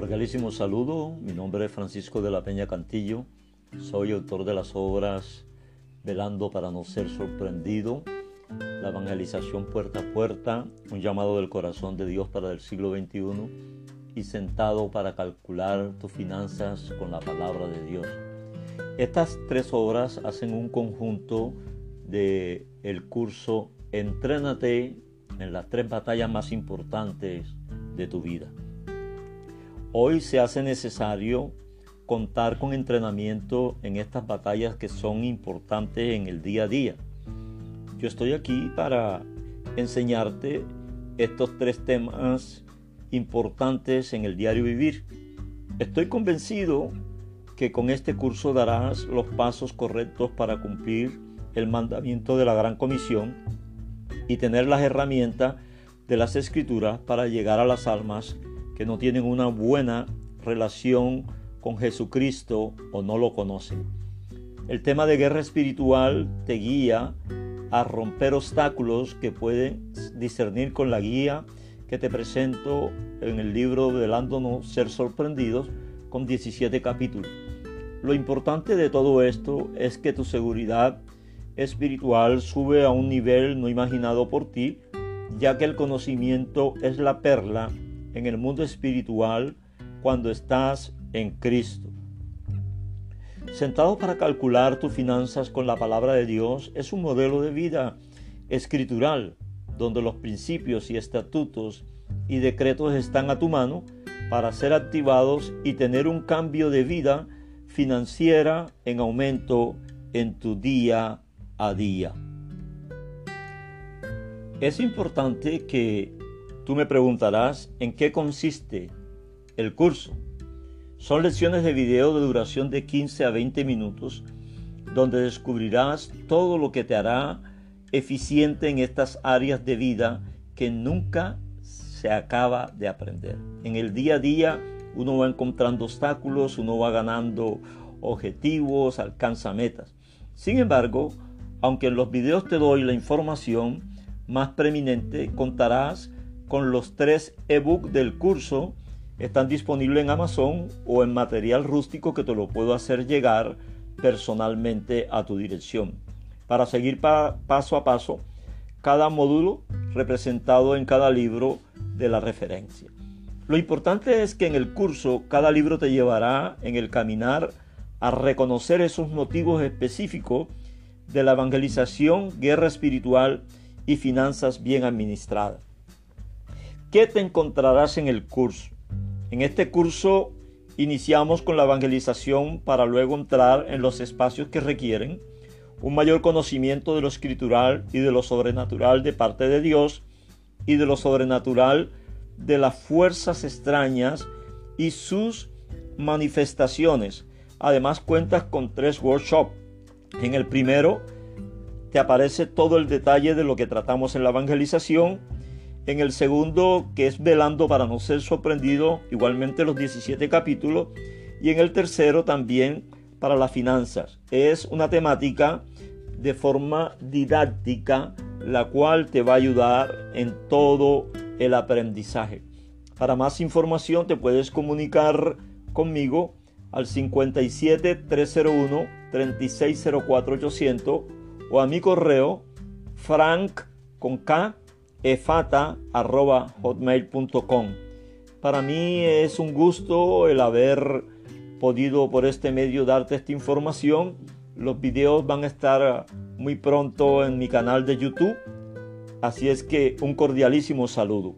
cordialísimo saludo. Mi nombre es Francisco de la Peña Cantillo. Soy autor de las obras Velando para no ser sorprendido, la evangelización puerta a puerta, un llamado del corazón de Dios para el siglo XXI y sentado para calcular tus finanzas con la palabra de Dios. Estas tres obras hacen un conjunto de el curso Entrénate en las tres batallas más importantes de tu vida. Hoy se hace necesario contar con entrenamiento en estas batallas que son importantes en el día a día. Yo estoy aquí para enseñarte estos tres temas importantes en el diario vivir. Estoy convencido que con este curso darás los pasos correctos para cumplir el mandamiento de la Gran Comisión y tener las herramientas de las escrituras para llegar a las almas que no tienen una buena relación con Jesucristo o no lo conocen. El tema de guerra espiritual te guía a romper obstáculos que pueden discernir con la guía que te presento en el libro No Ser Sorprendidos con 17 capítulos. Lo importante de todo esto es que tu seguridad espiritual sube a un nivel no imaginado por ti, ya que el conocimiento es la perla en el mundo espiritual cuando estás en Cristo. Sentado para calcular tus finanzas con la palabra de Dios es un modelo de vida escritural, donde los principios y estatutos y decretos están a tu mano para ser activados y tener un cambio de vida financiera en aumento en tu día a día. Es importante que Tú me preguntarás en qué consiste el curso. Son lecciones de video de duración de 15 a 20 minutos donde descubrirás todo lo que te hará eficiente en estas áreas de vida que nunca se acaba de aprender. En el día a día uno va encontrando obstáculos, uno va ganando objetivos, alcanza metas. Sin embargo, aunque en los videos te doy la información más preeminente, contarás con los tres ebooks del curso. Están disponibles en Amazon o en material rústico que te lo puedo hacer llegar personalmente a tu dirección. Para seguir paso a paso cada módulo representado en cada libro de la referencia. Lo importante es que en el curso cada libro te llevará en el caminar a reconocer esos motivos específicos de la evangelización, guerra espiritual y finanzas bien administradas. ¿Qué te encontrarás en el curso? En este curso iniciamos con la evangelización para luego entrar en los espacios que requieren un mayor conocimiento de lo escritural y de lo sobrenatural de parte de Dios y de lo sobrenatural de las fuerzas extrañas y sus manifestaciones. Además cuentas con tres workshops. En el primero te aparece todo el detalle de lo que tratamos en la evangelización en el segundo, que es velando para no ser sorprendido, igualmente los 17 capítulos. Y en el tercero también para las finanzas. Es una temática de forma didáctica, la cual te va a ayudar en todo el aprendizaje. Para más información te puedes comunicar conmigo al 57 301 3604 800 o a mi correo frank con efata.hotmail.com. Para mí es un gusto el haber podido por este medio darte esta información. Los videos van a estar muy pronto en mi canal de YouTube. Así es que un cordialísimo saludo.